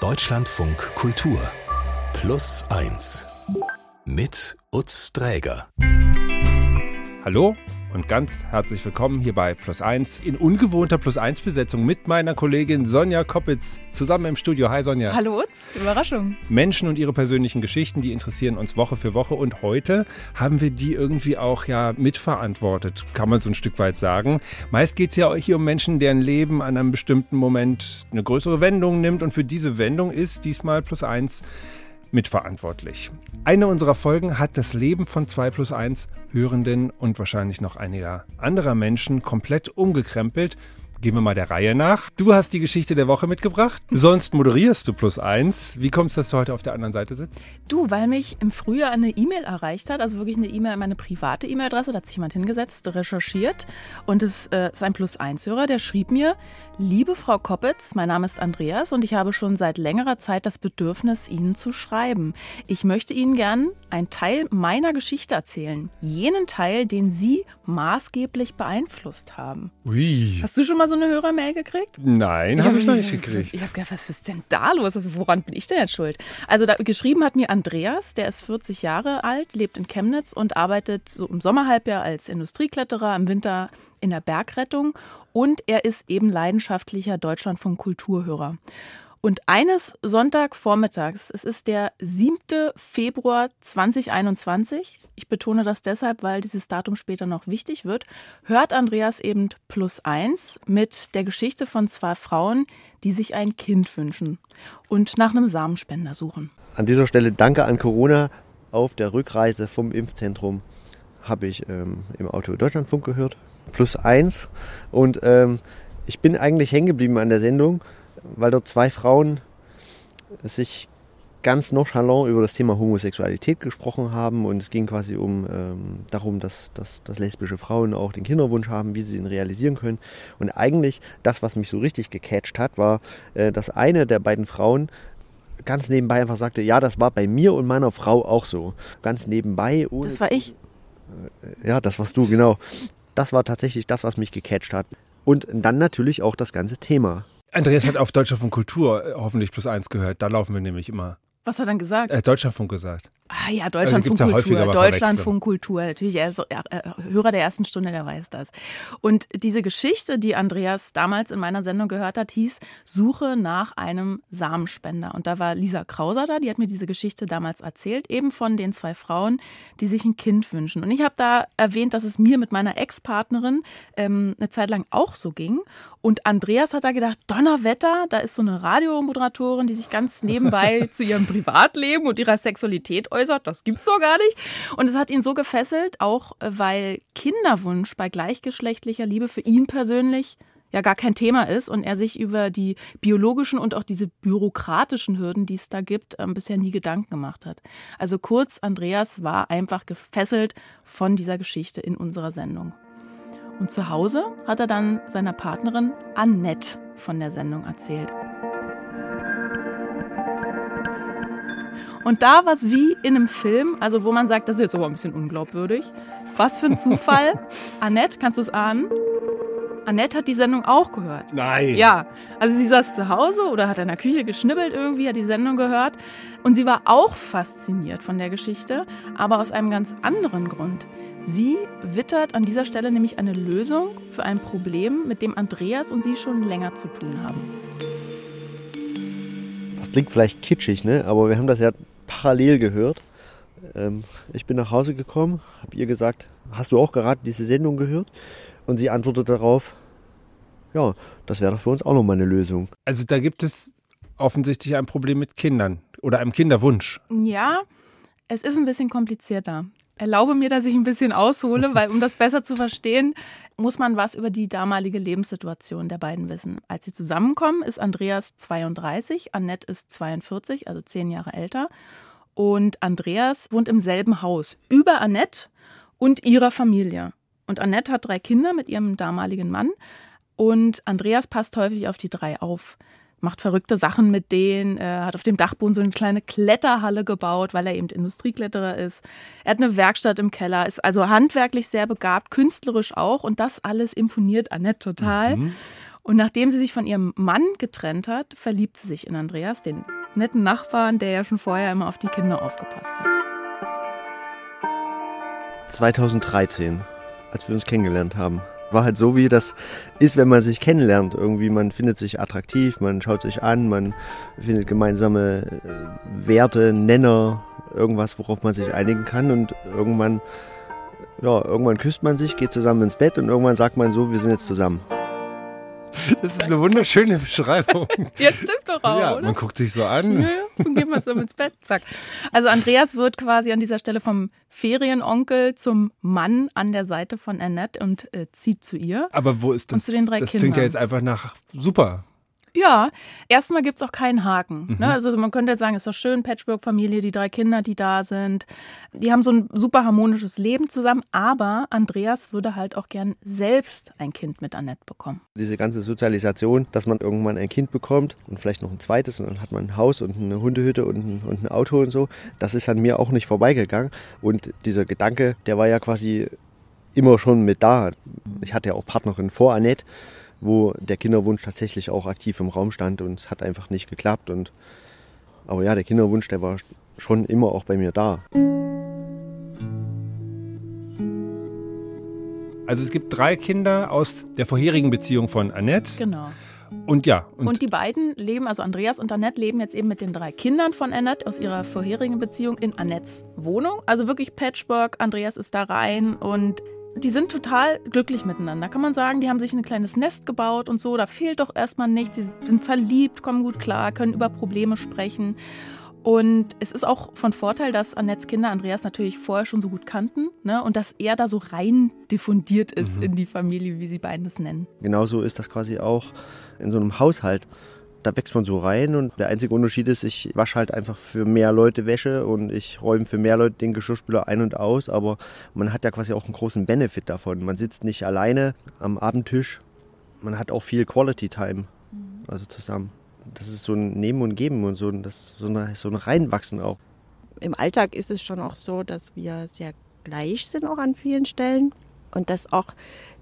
Deutschlandfunk Kultur. Plus 1 mit Utz Dräger. Hallo und ganz herzlich willkommen hier bei Plus 1 in ungewohnter Plus 1 Besetzung mit meiner Kollegin Sonja Koppitz zusammen im Studio. Hi Sonja. Hallo Utz, Überraschung. Menschen und ihre persönlichen Geschichten, die interessieren uns Woche für Woche und heute haben wir die irgendwie auch ja mitverantwortet, kann man so ein Stück weit sagen. Meist geht es ja hier um Menschen, deren Leben an einem bestimmten Moment eine größere Wendung nimmt und für diese Wendung ist diesmal Plus 1 mitverantwortlich. Eine unserer Folgen hat das Leben von 2 plus 1 Hörenden und wahrscheinlich noch einiger anderer Menschen komplett umgekrempelt Gehen wir mal der Reihe nach. Du hast die Geschichte der Woche mitgebracht. Sonst moderierst du plus eins. Wie kommst du, dass du heute auf der anderen Seite sitzt? Du, weil mich im Frühjahr eine E-Mail erreicht hat, also wirklich eine E-Mail, meine private E-Mail-Adresse, da hat sich jemand hingesetzt, recherchiert und es äh, ist ein plus eins Hörer, der schrieb mir, liebe Frau Koppitz, mein Name ist Andreas und ich habe schon seit längerer Zeit das Bedürfnis, Ihnen zu schreiben. Ich möchte Ihnen gern einen Teil meiner Geschichte erzählen. Jenen Teil, den Sie maßgeblich beeinflusst haben. Ui. Hast du schon mal so eine Hörermail gekriegt? Nein, habe ich noch nicht gekriegt. Ich habe gedacht, was ist denn da los? Also woran bin ich denn jetzt schuld? Also da, geschrieben hat mir Andreas, der ist 40 Jahre alt, lebt in Chemnitz und arbeitet so im Sommerhalbjahr als Industriekletterer, im Winter in der Bergrettung und er ist eben leidenschaftlicher Deutschlandfunk Kulturhörer. Und eines Sonntagvormittags, es ist der 7. Februar 2021, ich betone das deshalb, weil dieses Datum später noch wichtig wird, hört Andreas eben plus eins mit der Geschichte von zwei Frauen, die sich ein Kind wünschen und nach einem Samenspender suchen. An dieser Stelle danke an Corona. Auf der Rückreise vom Impfzentrum habe ich ähm, im Auto Deutschlandfunk gehört, plus eins. Und ähm, ich bin eigentlich hängen geblieben an der Sendung, weil dort zwei Frauen sich ganz nonchalant über das Thema Homosexualität gesprochen haben und es ging quasi um ähm, darum, dass, dass, dass lesbische Frauen auch den Kinderwunsch haben, wie sie ihn realisieren können. Und eigentlich das, was mich so richtig gecatcht hat, war, äh, dass eine der beiden Frauen ganz nebenbei einfach sagte, ja, das war bei mir und meiner Frau auch so. Ganz nebenbei. das war ich. Äh, ja, das warst du, genau. Das war tatsächlich das, was mich gecatcht hat. Und dann natürlich auch das ganze Thema. Andreas hat auf Deutscher von Kultur äh, hoffentlich plus eins gehört. Da laufen wir nämlich immer. Was hat er dann gesagt? Äh, Deutschlandfunk gesagt. Ah ja, Deutschlandfunkkultur, also Deutschlandfunkkultur, natürlich, er ist äh, Hörer der ersten Stunde, der weiß das. Und diese Geschichte, die Andreas damals in meiner Sendung gehört hat, hieß Suche nach einem Samenspender. Und da war Lisa Krauser da, die hat mir diese Geschichte damals erzählt, eben von den zwei Frauen, die sich ein Kind wünschen. Und ich habe da erwähnt, dass es mir mit meiner Ex-Partnerin ähm, eine Zeit lang auch so ging. Und Andreas hat da gedacht, Donnerwetter, da ist so eine Radiomoderatorin, die sich ganz nebenbei zu ihrem Privatleben und ihrer Sexualität äußert. Das gibt's doch gar nicht. Und es hat ihn so gefesselt, auch äh, weil Kinderwunsch bei gleichgeschlechtlicher Liebe für ihn persönlich ja gar kein Thema ist und er sich über die biologischen und auch diese bürokratischen Hürden, die es da gibt, ähm, bisher nie Gedanken gemacht hat. Also kurz, Andreas war einfach gefesselt von dieser Geschichte in unserer Sendung. Und zu Hause hat er dann seiner Partnerin Annette von der Sendung erzählt. Und da war es wie in einem Film, also wo man sagt, das ist jetzt aber ein bisschen unglaubwürdig. Was für ein Zufall. Annette, kannst du es ahnen? Annette hat die Sendung auch gehört. Nein. Ja, also sie saß zu Hause oder hat in der Küche geschnibbelt irgendwie, hat die Sendung gehört. Und sie war auch fasziniert von der Geschichte, aber aus einem ganz anderen Grund. Sie wittert an dieser Stelle nämlich eine Lösung für ein Problem, mit dem Andreas und sie schon länger zu tun haben. Das klingt vielleicht kitschig, ne? aber wir haben das ja parallel gehört. Ähm, ich bin nach Hause gekommen, habe ihr gesagt, hast du auch gerade diese Sendung gehört? Und sie antwortet darauf, ja, das wäre doch für uns auch nochmal eine Lösung. Also da gibt es offensichtlich ein Problem mit Kindern oder einem Kinderwunsch. Ja, es ist ein bisschen komplizierter. Erlaube mir, dass ich ein bisschen aushole, weil um das besser zu verstehen, muss man was über die damalige Lebenssituation der beiden wissen. Als sie zusammenkommen, ist Andreas 32, Annette ist 42, also zehn Jahre älter. Und Andreas wohnt im selben Haus über Annette und ihrer Familie. Und Annette hat drei Kinder mit ihrem damaligen Mann. Und Andreas passt häufig auf die drei auf macht verrückte Sachen mit denen, er hat auf dem Dachboden so eine kleine Kletterhalle gebaut, weil er eben Industriekletterer ist. Er hat eine Werkstatt im Keller, ist also handwerklich sehr begabt, künstlerisch auch und das alles imponiert Annette total. Mhm. Und nachdem sie sich von ihrem Mann getrennt hat, verliebt sie sich in Andreas, den netten Nachbarn, der ja schon vorher immer auf die Kinder aufgepasst hat. 2013, als wir uns kennengelernt haben. War halt so, wie das ist, wenn man sich kennenlernt. Irgendwie, man findet sich attraktiv, man schaut sich an, man findet gemeinsame äh, Werte, Nenner, irgendwas, worauf man sich einigen kann und irgendwann, ja, irgendwann küsst man sich, geht zusammen ins Bett und irgendwann sagt man so, wir sind jetzt zusammen. Das ist eine wunderschöne Beschreibung. ja, stimmt doch auch, ja, oder? Man guckt sich so an. Ja. Und geht mal so ins Bett, zack. Also Andreas wird quasi an dieser Stelle vom Ferienonkel zum Mann an der Seite von Annette und äh, zieht zu ihr. Aber wo ist das? Und zu den drei das Kindern. klingt ja jetzt einfach nach super. Ja, erstmal gibt es auch keinen Haken. Ne? Mhm. Ne? Also man könnte jetzt sagen, es ist doch schön, Patchwork-Familie, die drei Kinder, die da sind. Die haben so ein super harmonisches Leben zusammen, aber Andreas würde halt auch gern selbst ein Kind mit Annette bekommen. Diese ganze Sozialisation, dass man irgendwann ein Kind bekommt und vielleicht noch ein zweites und dann hat man ein Haus und eine Hundehütte und ein, und ein Auto und so, das ist an mir auch nicht vorbeigegangen. Und dieser Gedanke, der war ja quasi immer schon mit da. Ich hatte ja auch Partnerin vor Annette wo der Kinderwunsch tatsächlich auch aktiv im Raum stand und es hat einfach nicht geklappt. Und, aber ja, der Kinderwunsch, der war schon immer auch bei mir da. Also es gibt drei Kinder aus der vorherigen Beziehung von Annette. Genau. Und ja. Und, und, die beiden leben, also Andreas und Annette, leben jetzt eben mit den drei Kindern von Annette aus ihrer vorherigen Beziehung in Annettes Wohnung. Also wirklich Patchwork. Andreas ist da rein und die sind total glücklich miteinander, kann man sagen. Die haben sich ein kleines Nest gebaut und so. Da fehlt doch erstmal nichts. Sie sind verliebt, kommen gut klar, können über Probleme sprechen. Und es ist auch von Vorteil, dass Annettes Kinder Andreas natürlich vorher schon so gut kannten ne? und dass er da so rein diffundiert ist mhm. in die Familie, wie sie beiden es nennen. Genauso ist das quasi auch in so einem Haushalt da wächst man so rein und der einzige Unterschied ist, ich wasche halt einfach für mehr Leute Wäsche und ich räume für mehr Leute den Geschirrspüler ein und aus, aber man hat ja quasi auch einen großen Benefit davon. Man sitzt nicht alleine am Abendtisch, man hat auch viel Quality Time, also zusammen. Das ist so ein Nehmen und Geben und so, das, so, eine, so ein Reinwachsen auch. Im Alltag ist es schon auch so, dass wir sehr gleich sind auch an vielen Stellen und dass auch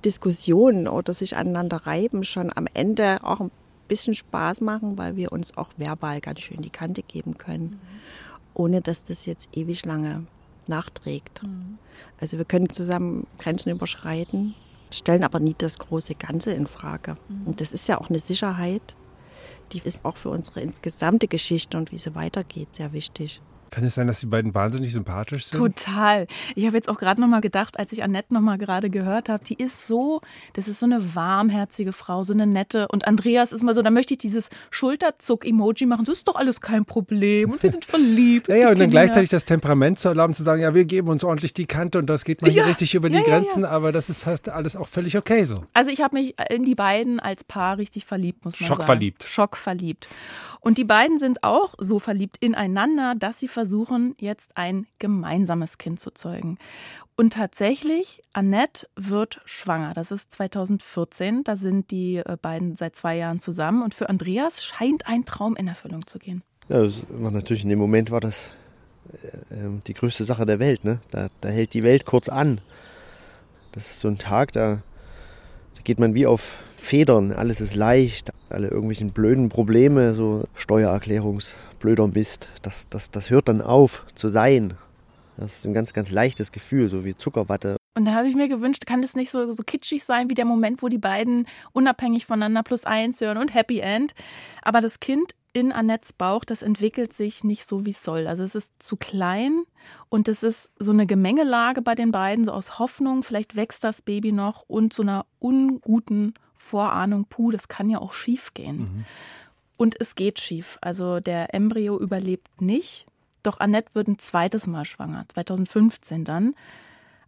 Diskussionen oder sich aneinander reiben schon am Ende auch ein bisschen Spaß machen, weil wir uns auch verbal ganz schön die Kante geben können, ohne dass das jetzt ewig lange nachträgt. Mhm. Also wir können zusammen Grenzen überschreiten, stellen aber nie das große Ganze in Frage. Mhm. Und das ist ja auch eine Sicherheit, die ist auch für unsere insgesamte Geschichte und wie sie weitergeht sehr wichtig. Kann es sein, dass die beiden wahnsinnig sympathisch sind? Total. Ich habe jetzt auch gerade noch mal gedacht, als ich Annette noch mal gerade gehört habe, die ist so, das ist so eine warmherzige Frau, so eine nette. Und Andreas ist mal so, da möchte ich dieses Schulterzuck-Emoji machen. Das ist doch alles kein Problem und wir sind verliebt. ja, ja, und dann gleichzeitig das Temperament zu erlauben, zu sagen, ja, wir geben uns ordentlich die Kante und das geht mal ja, richtig über die ja, Grenzen, ja, aber das ist halt alles auch völlig okay so. Also ich habe mich in die beiden als Paar richtig verliebt, muss man Schockverliebt. sagen. Schockverliebt. Schockverliebt. Und die beiden sind auch so verliebt ineinander, dass sie versuchen, jetzt ein gemeinsames Kind zu zeugen. Und tatsächlich, Annette wird schwanger. Das ist 2014. Da sind die äh, beiden seit zwei Jahren zusammen. Und für Andreas scheint ein Traum in Erfüllung zu gehen. Ja, das war natürlich in dem Moment war das äh, ähm, die größte Sache der Welt. Ne? Da, da hält die Welt kurz an. Das ist so ein Tag, da, da geht man wie auf Federn. Alles ist leicht, alle irgendwelchen blöden Probleme, so Steuererklärungsblöder Mist, das, das, das hört dann auf zu sein. Das ist ein ganz, ganz leichtes Gefühl, so wie Zuckerwatte. Und da habe ich mir gewünscht, kann es nicht so, so kitschig sein wie der Moment, wo die beiden unabhängig voneinander plus eins hören und Happy End. Aber das Kind in Annettes Bauch, das entwickelt sich nicht so, wie es soll. Also es ist zu klein und es ist so eine Gemengelage bei den beiden, so aus Hoffnung, vielleicht wächst das Baby noch und so einer unguten Vorahnung, puh, das kann ja auch schief gehen. Mhm. Und es geht schief. Also der Embryo überlebt nicht. Doch Annette wird ein zweites Mal schwanger, 2015 dann.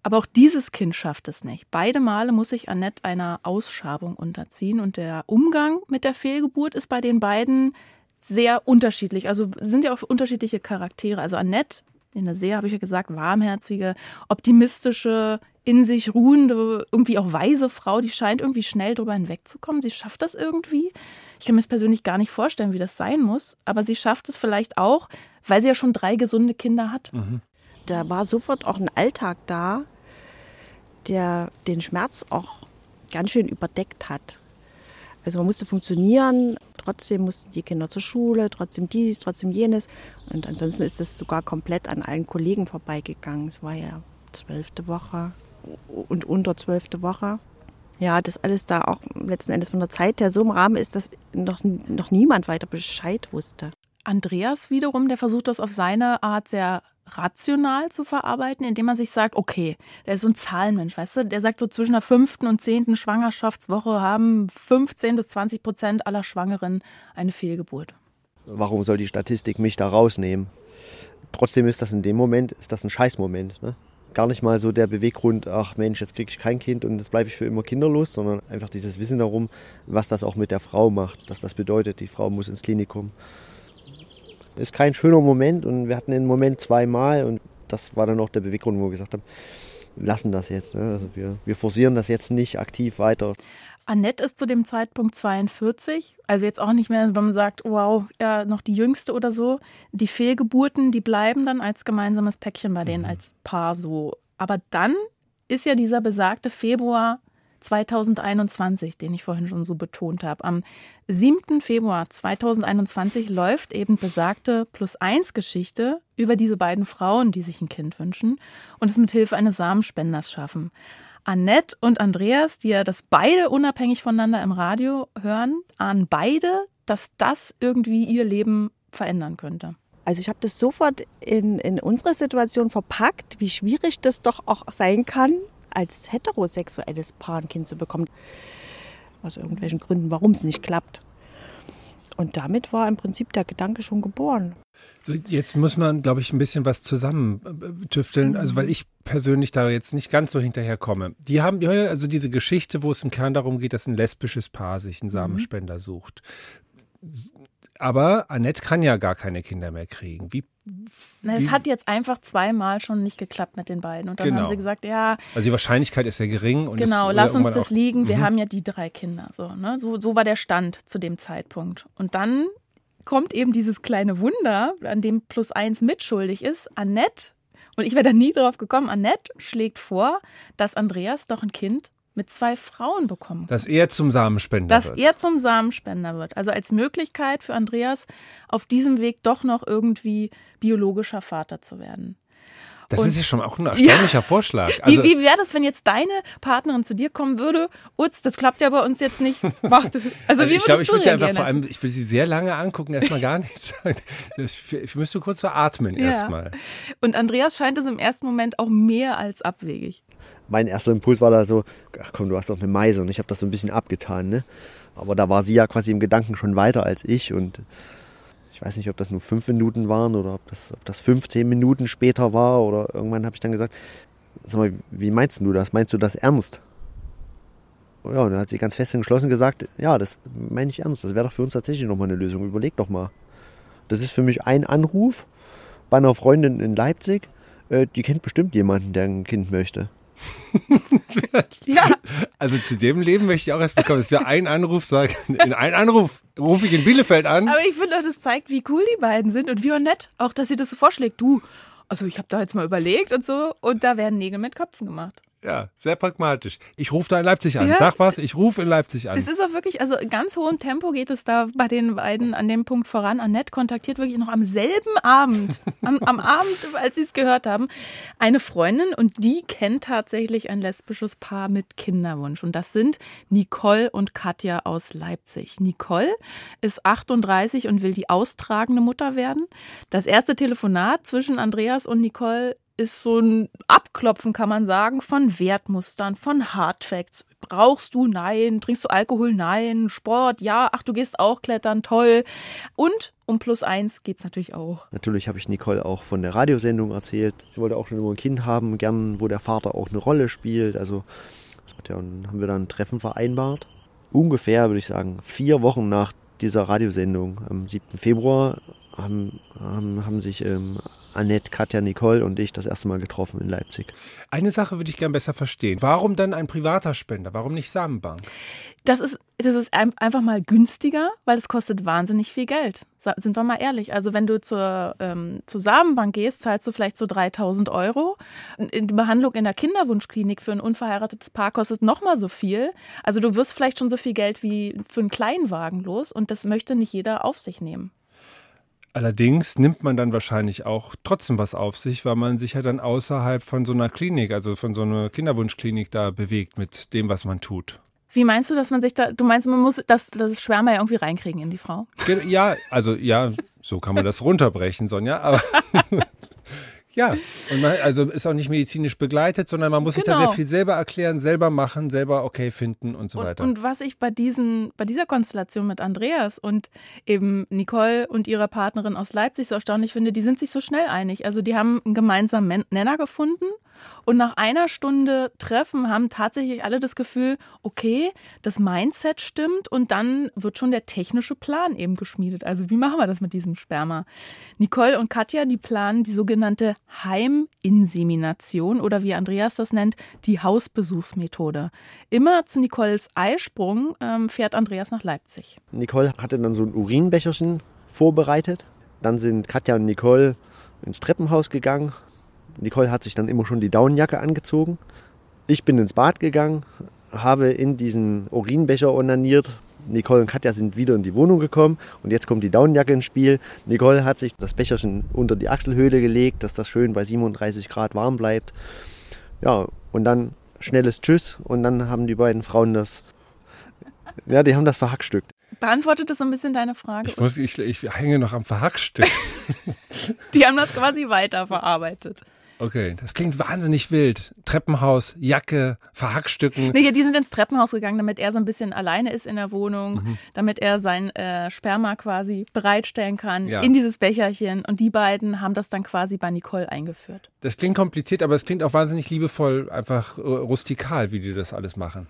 Aber auch dieses Kind schafft es nicht. Beide Male muss sich Annette einer Ausschabung unterziehen und der Umgang mit der Fehlgeburt ist bei den beiden sehr unterschiedlich. Also sind ja auch unterschiedliche Charaktere. Also Annette, eine sehr, habe ich ja gesagt, warmherzige, optimistische, in sich ruhende, irgendwie auch weise Frau, die scheint irgendwie schnell drüber hinwegzukommen. Sie schafft das irgendwie. Ich kann mir das persönlich gar nicht vorstellen, wie das sein muss, aber sie schafft es vielleicht auch, weil sie ja schon drei gesunde Kinder hat. Mhm. Da war sofort auch ein Alltag da, der den Schmerz auch ganz schön überdeckt hat. Also man musste funktionieren, trotzdem mussten die Kinder zur Schule, trotzdem dies, trotzdem jenes. Und ansonsten ist es sogar komplett an allen Kollegen vorbeigegangen. Es war ja zwölfte Woche und unter zwölfte Woche. Ja, das alles da auch letzten Endes von der Zeit her so im Rahmen ist, dass noch, noch niemand weiter Bescheid wusste. Andreas wiederum, der versucht das auf seine Art sehr rational zu verarbeiten, indem man sich sagt, okay, der ist so ein Zahlenmensch, weißt du, der sagt so zwischen der fünften und zehnten Schwangerschaftswoche haben 15 bis 20 Prozent aller Schwangeren eine Fehlgeburt. Warum soll die Statistik mich da rausnehmen? Trotzdem ist das in dem Moment, ist das ein Scheißmoment. Ne? Gar nicht mal so der Beweggrund, ach Mensch, jetzt kriege ich kein Kind und jetzt bleibe ich für immer kinderlos, sondern einfach dieses Wissen darum, was das auch mit der Frau macht, dass das bedeutet, die Frau muss ins Klinikum ist kein schöner Moment und wir hatten den Moment zweimal und das war dann auch der Beweggrund, wo wir gesagt haben, lassen das jetzt. Ne? Also wir, wir forcieren das jetzt nicht aktiv weiter. Annette ist zu dem Zeitpunkt 42, also jetzt auch nicht mehr, wenn man sagt, wow, ja, noch die jüngste oder so. Die Fehlgeburten, die bleiben dann als gemeinsames Päckchen bei denen, mhm. als Paar so. Aber dann ist ja dieser besagte Februar 2021, den ich vorhin schon so betont habe. Am 7. Februar 2021 läuft eben besagte Plus-1-Geschichte über diese beiden Frauen, die sich ein Kind wünschen und es mit Hilfe eines Samenspenders schaffen. Annette und Andreas, die ja das beide unabhängig voneinander im Radio hören, ahnen beide, dass das irgendwie ihr Leben verändern könnte. Also ich habe das sofort in, in unsere Situation verpackt, wie schwierig das doch auch sein kann, als heterosexuelles Paar ein Kind zu bekommen. Aus irgendwelchen Gründen, warum es nicht klappt. Und damit war im Prinzip der Gedanke schon geboren. So, jetzt muss man, glaube ich, ein bisschen was zusammentüfteln, also weil ich persönlich da jetzt nicht ganz so hinterherkomme. Die haben also diese Geschichte, wo es im Kern darum geht, dass ein lesbisches Paar sich einen mhm. Samenspender sucht. Aber Annette kann ja gar keine Kinder mehr kriegen. Wie, Na, es hat jetzt einfach zweimal schon nicht geklappt mit den beiden. Und dann genau. haben sie gesagt, ja. Also die Wahrscheinlichkeit ist ja gering. genau, lass uns das liegen. Wir mhm. haben ja die drei Kinder. So, ne? so, so war der Stand zu dem Zeitpunkt. Und dann kommt eben dieses kleine Wunder, an dem Plus eins mitschuldig ist. Annette, und ich wäre da nie drauf gekommen, Annette schlägt vor, dass Andreas doch ein Kind mit zwei Frauen bekommen kann. Dass er zum Samenspender Dass wird. Dass er zum Samenspender wird. Also als Möglichkeit für Andreas auf diesem Weg doch noch irgendwie biologischer Vater zu werden. Das und, ist ja schon auch ein erstaunlicher ja. Vorschlag. Also, wie wie wäre das, wenn jetzt deine Partnerin zu dir kommen würde? Utz, das klappt ja bei uns jetzt nicht. Also, also wie ich glaube, ich würde sie einfach vor allem, ich würde sie sehr lange angucken, erstmal gar nichts sagen. Ich müsste kurz so atmen ja. erstmal. Und Andreas scheint es im ersten Moment auch mehr als abwegig mein erster Impuls war da so, ach komm, du hast doch eine Meise und ich habe das so ein bisschen abgetan. Ne? Aber da war sie ja quasi im Gedanken schon weiter als ich und ich weiß nicht, ob das nur fünf Minuten waren oder ob das, ob das 15 Minuten später war oder irgendwann habe ich dann gesagt, sag mal, wie meinst du das? Meinst du das ernst? Ja, und dann hat sie ganz fest entschlossen gesagt, ja, das meine ich ernst, das wäre doch für uns tatsächlich nochmal eine Lösung, überleg doch mal. Das ist für mich ein Anruf bei einer Freundin in Leipzig, äh, die kennt bestimmt jemanden, der ein Kind möchte. ja. Also zu dem Leben möchte ich auch erst bekommen. Es wäre ein Anruf, sag, in ein Anruf rufe ich in Bielefeld an. Aber ich finde, das zeigt, wie cool die beiden sind und wie nett. Auch, dass sie das so vorschlägt. Du, also ich habe da jetzt mal überlegt und so. Und da werden Nägel mit Köpfen gemacht. Ja, sehr pragmatisch. Ich rufe da in Leipzig an. Ja, Sag was, ich rufe in Leipzig an. Das ist auch wirklich, also in ganz hohem Tempo geht es da bei den beiden an dem Punkt voran. Annette kontaktiert wirklich noch am selben Abend, am, am Abend, als sie es gehört haben, eine Freundin und die kennt tatsächlich ein lesbisches Paar mit Kinderwunsch. Und das sind Nicole und Katja aus Leipzig. Nicole ist 38 und will die austragende Mutter werden. Das erste Telefonat zwischen Andreas und Nicole ist so ein Abklopfen, kann man sagen, von Wertmustern, von Hardfacts. Brauchst du? Nein. Trinkst du Alkohol? Nein. Sport? Ja. Ach, du gehst auch klettern? Toll. Und um plus eins es natürlich auch. Natürlich habe ich Nicole auch von der Radiosendung erzählt. Sie wollte auch schon immer ein Kind haben, gern, wo der Vater auch eine Rolle spielt. Also, ja, haben wir dann ein Treffen vereinbart. Ungefähr, würde ich sagen, vier Wochen nach dieser Radiosendung, am 7. Februar, haben, haben, haben sich ähm, Annette, Katja, Nicole und ich das erste Mal getroffen in Leipzig. Eine Sache würde ich gern besser verstehen. Warum dann ein privater Spender? Warum nicht Samenbank? Das ist, das ist einfach mal günstiger, weil es kostet wahnsinnig viel Geld. Sind wir mal ehrlich. Also wenn du zur, ähm, zur Samenbank gehst, zahlst du vielleicht so 3000 Euro. Die Behandlung in der Kinderwunschklinik für ein unverheiratetes Paar kostet nochmal so viel. Also du wirst vielleicht schon so viel Geld wie für einen Kleinwagen los und das möchte nicht jeder auf sich nehmen. Allerdings nimmt man dann wahrscheinlich auch trotzdem was auf sich, weil man sich ja dann außerhalb von so einer Klinik, also von so einer Kinderwunschklinik da bewegt mit dem, was man tut. Wie meinst du, dass man sich da, du meinst, man muss das, das Schwärmer ja irgendwie reinkriegen in die Frau? Ja, also ja, so kann man das runterbrechen, Sonja, aber Ja, und man, also ist auch nicht medizinisch begleitet, sondern man muss genau. sich da sehr genau. viel selber erklären, selber machen, selber okay finden und so und, weiter. Und was ich bei diesen, bei dieser Konstellation mit Andreas und eben Nicole und ihrer Partnerin aus Leipzig so erstaunlich finde, die sind sich so schnell einig. Also die haben einen gemeinsamen Nenner gefunden und nach einer Stunde Treffen haben tatsächlich alle das Gefühl, okay, das Mindset stimmt und dann wird schon der technische Plan eben geschmiedet. Also wie machen wir das mit diesem Sperma? Nicole und Katja, die planen die sogenannte Heiminsemination oder wie Andreas das nennt, die Hausbesuchsmethode. Immer zu Nicoles Eisprung ähm, fährt Andreas nach Leipzig. Nicole hatte dann so ein Urinbecherchen vorbereitet. Dann sind Katja und Nicole ins Treppenhaus gegangen, Nicole hat sich dann immer schon die Daunenjacke angezogen. Ich bin ins Bad gegangen, habe in diesen Urinbecher onaniert. Nicole und Katja sind wieder in die Wohnung gekommen und jetzt kommt die Daunenjacke ins Spiel. Nicole hat sich das Becherchen unter die Achselhöhle gelegt, dass das schön bei 37 Grad warm bleibt. Ja, und dann schnelles Tschüss und dann haben die beiden Frauen das, ja, die haben das verhackstückt. Beantwortet das so ein bisschen deine Frage? Ich, muss, ich, ich hänge noch am Verhackstück. die haben das quasi weiterverarbeitet. Okay, das klingt wahnsinnig wild. Treppenhaus, Jacke, Verhackstücken. Nee, die sind ins Treppenhaus gegangen, damit er so ein bisschen alleine ist in der Wohnung, mhm. damit er sein äh, Sperma quasi bereitstellen kann ja. in dieses Becherchen. Und die beiden haben das dann quasi bei Nicole eingeführt. Das klingt kompliziert, aber es klingt auch wahnsinnig liebevoll, einfach äh, rustikal, wie die das alles machen.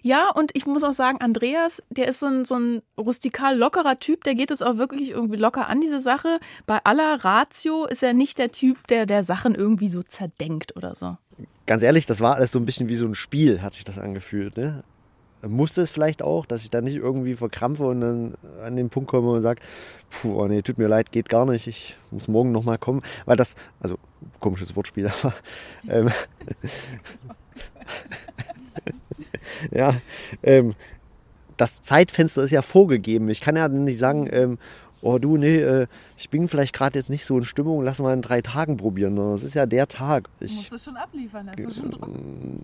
Ja, und ich muss auch sagen, Andreas, der ist so ein, so ein rustikal lockerer Typ, der geht es auch wirklich irgendwie locker an, diese Sache. Bei aller Ratio ist er nicht der Typ, der der Sachen irgendwie so zerdenkt oder so. Ganz ehrlich, das war alles so ein bisschen wie so ein Spiel, hat sich das angefühlt. Ne? Musste es vielleicht auch, dass ich da nicht irgendwie verkrampfe und dann an den Punkt komme und sage, puh, oh nee, tut mir leid, geht gar nicht, ich muss morgen nochmal kommen. Weil das, also komisches Wortspiel, aber ähm, ja, ähm, das Zeitfenster ist ja vorgegeben. Ich kann ja nicht sagen, ähm, oh du, nee, äh, ich bin vielleicht gerade jetzt nicht so in Stimmung, lass mal in drei Tagen probieren. Das ist ja der Tag. Ich, du musst es schon abliefern, hast du schon Druck,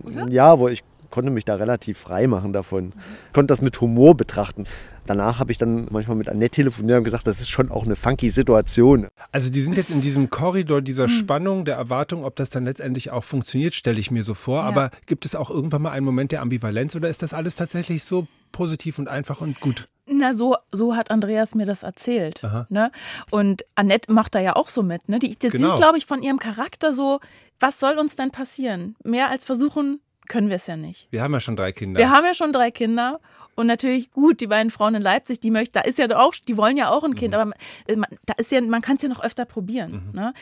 oder? Ja, aber ich konnte mich da relativ frei machen davon. Mhm. Konnte das mit Humor betrachten. Danach habe ich dann manchmal mit Annette telefoniert und gesagt, das ist schon auch eine funky Situation. Also die sind jetzt in diesem Korridor dieser mhm. Spannung, der Erwartung, ob das dann letztendlich auch funktioniert, stelle ich mir so vor. Ja. Aber gibt es auch irgendwann mal einen Moment der Ambivalenz oder ist das alles tatsächlich so positiv und einfach und gut? Na, so, so hat Andreas mir das erzählt. Ne? Und Annette macht da ja auch so mit. Ne? Die, die genau. sieht, glaube ich, von ihrem Charakter so, was soll uns denn passieren? Mehr als versuchen, können wir es ja nicht. Wir haben ja schon drei Kinder. Wir haben ja schon drei Kinder. Und natürlich gut, die beiden Frauen in Leipzig, die möchten, da ist ja auch, die wollen ja auch ein Kind, mhm. aber äh, man, da ist ja, man kann es ja noch öfter probieren. Mhm. Ne?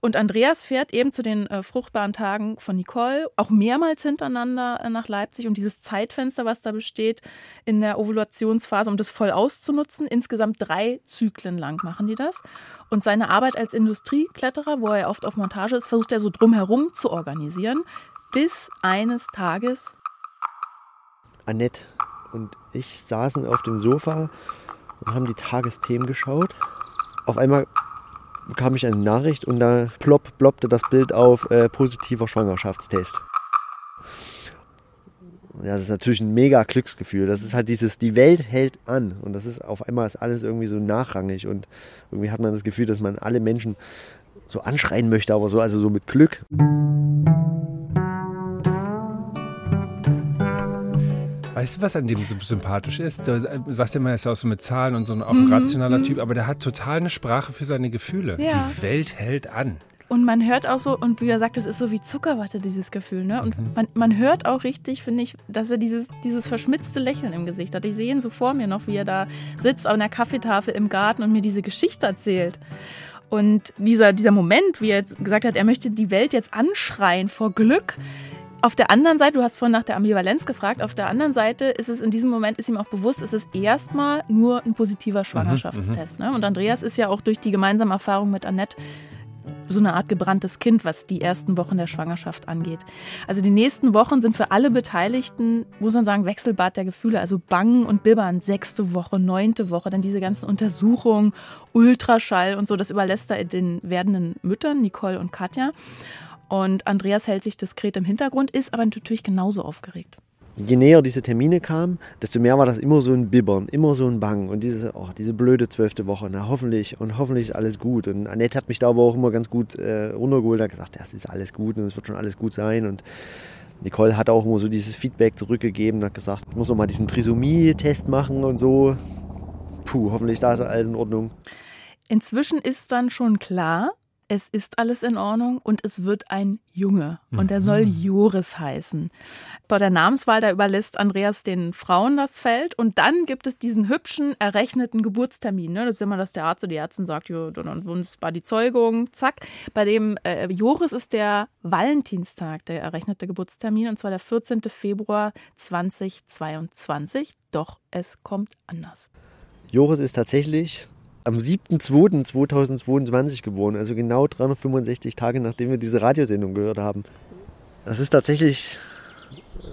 Und Andreas fährt eben zu den äh, fruchtbaren Tagen von Nicole auch mehrmals hintereinander äh, nach Leipzig und dieses Zeitfenster, was da besteht in der Ovulationsphase, um das voll auszunutzen, insgesamt drei Zyklen lang machen die das. Und seine Arbeit als Industriekletterer, wo er oft auf Montage ist, versucht er so drumherum zu organisieren, bis eines Tages Annette und ich saßen auf dem Sofa und haben die Tagesthemen geschaut. Auf einmal bekam ich eine Nachricht und da plopp, ploppte das Bild auf äh, positiver Schwangerschaftstest. Ja, das ist natürlich ein mega Glücksgefühl. Das ist halt dieses, die Welt hält an und das ist auf einmal ist alles irgendwie so nachrangig und irgendwie hat man das Gefühl, dass man alle Menschen so anschreien möchte, aber so, also so mit Glück. Weißt du, was an dem so sympathisch ist? Du sagst ja immer, er ist auch so mit Zahlen und so auch ein mhm. rationaler mhm. Typ, aber der hat total eine Sprache für seine Gefühle. Ja. Die Welt hält an. Und man hört auch so, und wie er sagt, es ist so wie Zuckerwatte, dieses Gefühl. Ne? Und mhm. man, man hört auch richtig, finde ich, dass er dieses, dieses verschmitzte Lächeln im Gesicht hat. Ich sehe ihn so vor mir noch, wie er da sitzt an der Kaffeetafel im Garten und mir diese Geschichte erzählt. Und dieser, dieser Moment, wie er jetzt gesagt hat, er möchte die Welt jetzt anschreien vor Glück. Auf der anderen Seite, du hast vorhin nach der Ambivalenz gefragt, auf der anderen Seite ist es in diesem Moment, ist ihm auch bewusst, es ist erstmal nur ein positiver mhm, Schwangerschaftstest. Mhm, ne? Und Andreas ist ja auch durch die gemeinsame Erfahrung mit Annette so eine Art gebranntes Kind, was die ersten Wochen der Schwangerschaft angeht. Also die nächsten Wochen sind für alle Beteiligten, muss man sagen, Wechselbad der Gefühle, also Bangen und Bibbern, sechste Woche, neunte Woche, dann diese ganzen Untersuchungen, Ultraschall und so, das überlässt er den werdenden Müttern, Nicole und Katja. Und Andreas hält sich diskret im Hintergrund, ist aber natürlich genauso aufgeregt je näher diese Termine kamen, desto mehr war das immer so ein Bibbern, immer so ein Bang. Und diese, oh, diese blöde zwölfte Woche, na hoffentlich und hoffentlich ist alles gut. Und Annette hat mich da aber auch immer ganz gut äh, runtergeholt, hat gesagt, das ist alles gut und es wird schon alles gut sein. Und Nicole hat auch immer so dieses Feedback zurückgegeben, hat gesagt, ich muss noch mal diesen Trisomie-Test machen und so. Puh, hoffentlich da ist alles in Ordnung. Inzwischen ist dann schon klar, es ist alles in Ordnung und es wird ein Junge und er soll mhm. Joris heißen. Bei der Namenswahl, da überlässt Andreas den Frauen das Feld und dann gibt es diesen hübschen, errechneten Geburtstermin. Ne? Das ist immer, dass der Arzt oder die Ärztin sagt, ja, dann war die Zeugung, zack. Bei dem äh, Joris ist der Valentinstag, der errechnete Geburtstermin und zwar der 14. Februar 2022. Doch es kommt anders. Joris ist tatsächlich am 7.2.2022 geboren, also genau 365 Tage nachdem wir diese Radiosendung gehört haben. Das ist tatsächlich, äh,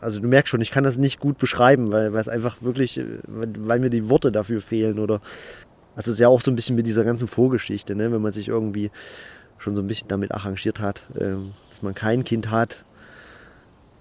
also du merkst schon, ich kann das nicht gut beschreiben, weil, weil es einfach wirklich, äh, weil mir die Worte dafür fehlen oder, also es ist ja auch so ein bisschen mit dieser ganzen Vorgeschichte, ne? wenn man sich irgendwie schon so ein bisschen damit arrangiert hat, ähm, dass man kein Kind hat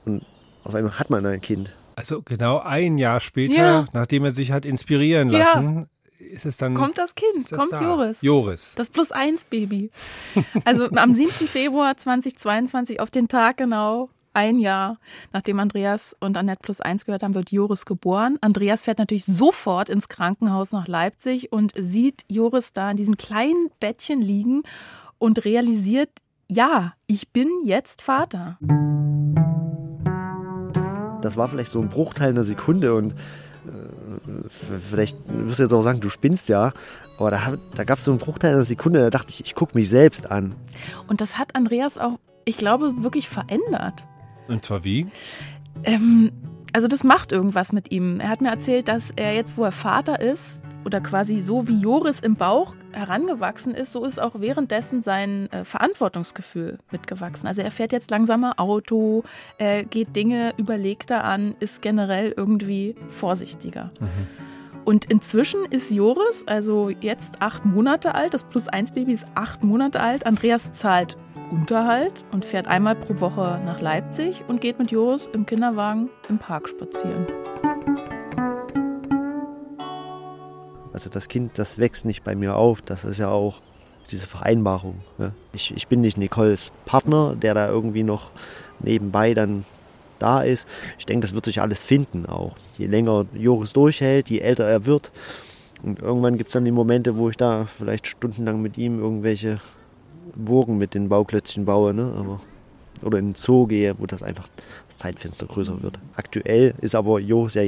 und auf einmal hat man ein Kind. Also genau ein Jahr später, ja. nachdem er sich hat inspirieren lassen, ja ist es dann. Kommt das Kind, das kommt da? Joris. Joris. Das Plus-1-Baby. Also am 7. Februar 2022, auf den Tag genau, ein Jahr, nachdem Andreas und Annette Plus 1 gehört haben, wird Joris geboren. Andreas fährt natürlich sofort ins Krankenhaus nach Leipzig und sieht Joris da in diesem kleinen Bettchen liegen und realisiert, ja, ich bin jetzt Vater. Das war vielleicht so ein Bruchteil einer Sekunde und vielleicht wirst du jetzt auch sagen, du spinnst ja, aber da, da gab es so einen Bruchteil einer Sekunde, da dachte ich, ich gucke mich selbst an. Und das hat Andreas auch, ich glaube, wirklich verändert. Und zwar wie? Ähm, also das macht irgendwas mit ihm. Er hat mir erzählt, dass er jetzt, wo er Vater ist, oder quasi so wie Joris im Bauch herangewachsen ist, so ist auch währenddessen sein äh, Verantwortungsgefühl mitgewachsen. Also er fährt jetzt langsamer Auto, er geht Dinge überlegter an, ist generell irgendwie vorsichtiger. Mhm. Und inzwischen ist Joris, also jetzt acht Monate alt, das Plus-1-Baby ist acht Monate alt. Andreas zahlt Unterhalt und fährt einmal pro Woche nach Leipzig und geht mit Joris im Kinderwagen im Park spazieren. Also das Kind, das wächst nicht bei mir auf. Das ist ja auch diese Vereinbarung. Ja. Ich, ich bin nicht Nicoles Partner, der da irgendwie noch nebenbei dann da ist. Ich denke, das wird sich alles finden auch. Je länger Joris durchhält, je älter er wird. Und irgendwann gibt es dann die Momente, wo ich da vielleicht stundenlang mit ihm irgendwelche Burgen mit den Bauklötzchen baue. Ne? Aber, oder in den Zoo gehe, wo das einfach das Zeitfenster größer wird. Aktuell ist aber Joris ja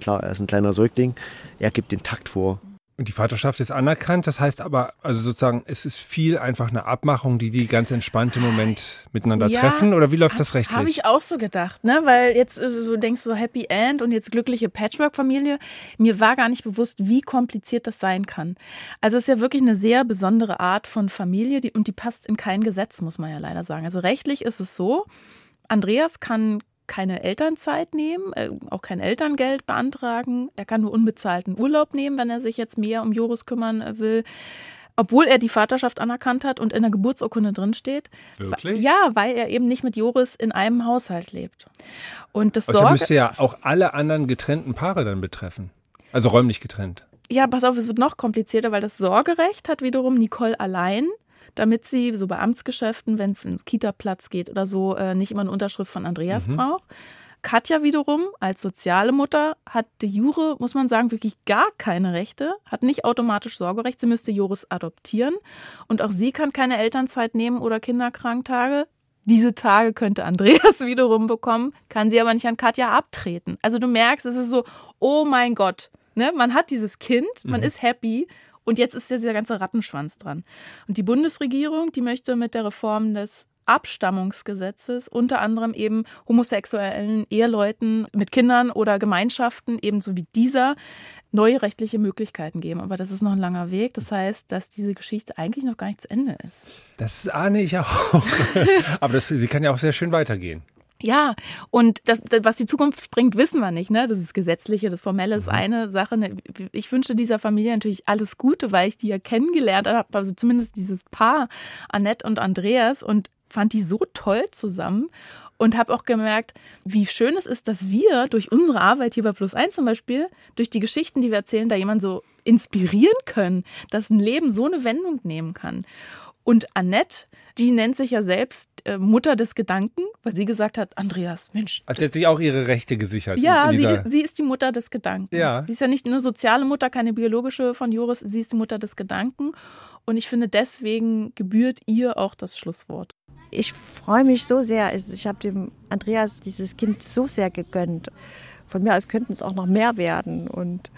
klar, er ist ein kleiner Säugling, er gibt den Takt vor. Und die Vaterschaft ist anerkannt, das heißt aber, also sozusagen, es ist viel einfach eine Abmachung, die die ganz entspannte Moment miteinander ja, treffen oder wie läuft das rechtlich? Habe ich auch so gedacht, ne? weil jetzt äh, so denkst du Happy End und jetzt glückliche Patchwork-Familie. Mir war gar nicht bewusst, wie kompliziert das sein kann. Also es ist ja wirklich eine sehr besondere Art von Familie die, und die passt in kein Gesetz, muss man ja leider sagen. Also rechtlich ist es so, Andreas kann keine Elternzeit nehmen, äh, auch kein Elterngeld beantragen. Er kann nur unbezahlten Urlaub nehmen, wenn er sich jetzt mehr um Joris kümmern äh, will. Obwohl er die Vaterschaft anerkannt hat und in der Geburtsurkunde drinsteht. Wirklich? Ja, weil er eben nicht mit Joris in einem Haushalt lebt. Und das also müsste ja auch alle anderen getrennten Paare dann betreffen. Also räumlich getrennt. Ja, pass auf, es wird noch komplizierter, weil das Sorgerecht hat wiederum Nicole allein damit sie so bei Amtsgeschäften, wenn es einen Kita-Platz geht oder so, äh, nicht immer eine Unterschrift von Andreas mhm. braucht. Katja wiederum als soziale Mutter hat die Jure, muss man sagen, wirklich gar keine Rechte, hat nicht automatisch Sorgerecht. Sie müsste Joris adoptieren und auch sie kann keine Elternzeit nehmen oder Kinderkranktage. Diese Tage könnte Andreas wiederum bekommen, kann sie aber nicht an Katja abtreten. Also du merkst, es ist so, oh mein Gott, ne? man hat dieses Kind, man mhm. ist happy und jetzt ist ja dieser ganze Rattenschwanz dran. Und die Bundesregierung, die möchte mit der Reform des Abstammungsgesetzes unter anderem eben homosexuellen Eheleuten mit Kindern oder Gemeinschaften ebenso wie dieser neue rechtliche Möglichkeiten geben. Aber das ist noch ein langer Weg. Das heißt, dass diese Geschichte eigentlich noch gar nicht zu Ende ist. Das ahne ich auch. Aber das, sie kann ja auch sehr schön weitergehen. Ja, und das, was die Zukunft bringt, wissen wir nicht. Ne? Das ist Gesetzliche, das Formelle ist mhm. eine Sache. Ne? Ich wünsche dieser Familie natürlich alles Gute, weil ich die ja kennengelernt habe, also zumindest dieses Paar, Annette und Andreas. Und fand die so toll zusammen und habe auch gemerkt, wie schön es ist, dass wir durch unsere Arbeit hier bei Plus 1 zum Beispiel, durch die Geschichten, die wir erzählen, da jemanden so inspirieren können, dass ein Leben so eine Wendung nehmen kann. Und Annette, die nennt sich ja selbst äh, Mutter des Gedanken, weil sie gesagt hat, Andreas, Mensch. Also hat sich auch ihre Rechte gesichert. Ja, sie, sie, ist die Mutter des Gedanken. Ja. Sie ist ja nicht eine soziale Mutter, keine biologische von Joris, sie ist die Mutter des Gedanken. Und ich finde, deswegen gebührt ihr auch das Schlusswort. Ich freue mich so sehr. Ich habe dem Andreas dieses Kind so sehr gegönnt. Von mir aus könnten es auch noch mehr werden. Und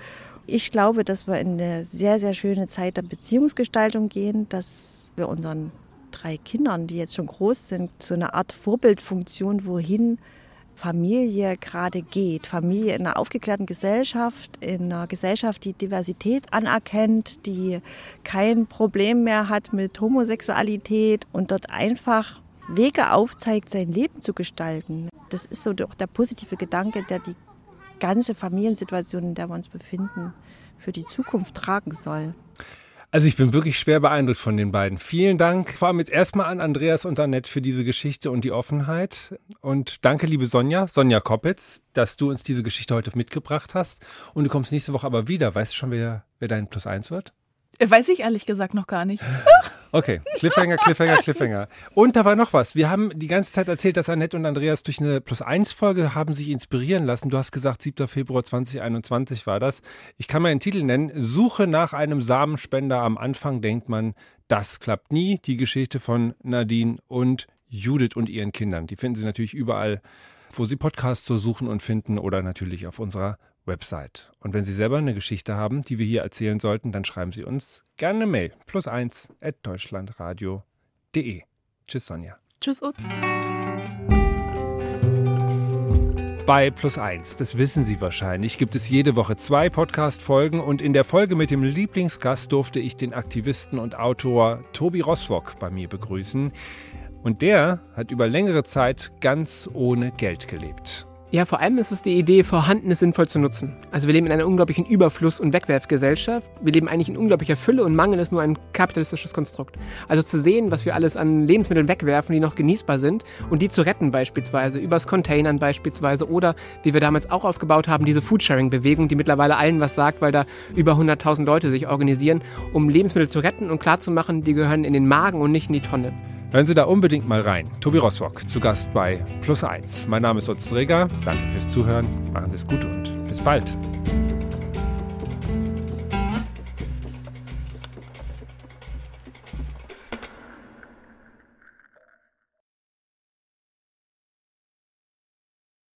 ich glaube, dass wir in eine sehr, sehr schöne Zeit der Beziehungsgestaltung gehen, dass wir unseren drei Kindern, die jetzt schon groß sind, so eine Art Vorbildfunktion, wohin Familie gerade geht. Familie in einer aufgeklärten Gesellschaft, in einer Gesellschaft, die Diversität anerkennt, die kein Problem mehr hat mit Homosexualität und dort einfach Wege aufzeigt, sein Leben zu gestalten. Das ist so doch der positive Gedanke, der die ganze Familiensituation, in der wir uns befinden, für die Zukunft tragen soll. Also ich bin wirklich schwer beeindruckt von den beiden. Vielen Dank. Vor allem jetzt erstmal an Andreas und Annette für diese Geschichte und die Offenheit. Und danke, liebe Sonja, Sonja Koppitz, dass du uns diese Geschichte heute mitgebracht hast. Und du kommst nächste Woche aber wieder. Weißt du schon, wer, wer dein Plus eins wird? Weiß ich ehrlich gesagt noch gar nicht. Okay, Cliffhanger, Cliffhanger, Cliffhanger. Und da war noch was. Wir haben die ganze Zeit erzählt, dass Annette und Andreas durch eine Plus-1-Folge haben sich inspirieren lassen. Du hast gesagt, 7. Februar 2021 war das. Ich kann mal einen Titel nennen. Suche nach einem Samenspender. Am Anfang denkt man, das klappt nie. Die Geschichte von Nadine und Judith und ihren Kindern. Die finden Sie natürlich überall, wo Sie Podcasts so suchen und finden oder natürlich auf unserer Website. Und wenn Sie selber eine Geschichte haben, die wir hier erzählen sollten, dann schreiben Sie uns gerne eine Mail. Plus eins at deutschlandradio.de. Tschüss, Sonja. Tschüss, Utz. Bei Plus eins, das wissen Sie wahrscheinlich, gibt es jede Woche zwei Podcast-Folgen und in der Folge mit dem Lieblingsgast durfte ich den Aktivisten und Autor Tobi Roswock bei mir begrüßen. Und der hat über längere Zeit ganz ohne Geld gelebt. Ja, vor allem ist es die Idee, Vorhandenes sinnvoll zu nutzen. Also wir leben in einer unglaublichen Überfluss- und Wegwerfgesellschaft. Wir leben eigentlich in unglaublicher Fülle und Mangel ist nur ein kapitalistisches Konstrukt. Also zu sehen, was wir alles an Lebensmitteln wegwerfen, die noch genießbar sind und die zu retten beispielsweise, übers Containern beispielsweise oder, wie wir damals auch aufgebaut haben, diese Foodsharing-Bewegung, die mittlerweile allen was sagt, weil da über 100.000 Leute sich organisieren, um Lebensmittel zu retten und klarzumachen, die gehören in den Magen und nicht in die Tonne. Hören Sie da unbedingt mal rein. Tobi Rosswock zu Gast bei Plus 1. Mein Name ist Utz Träger. Danke fürs Zuhören. Machen Sie es gut und bis bald.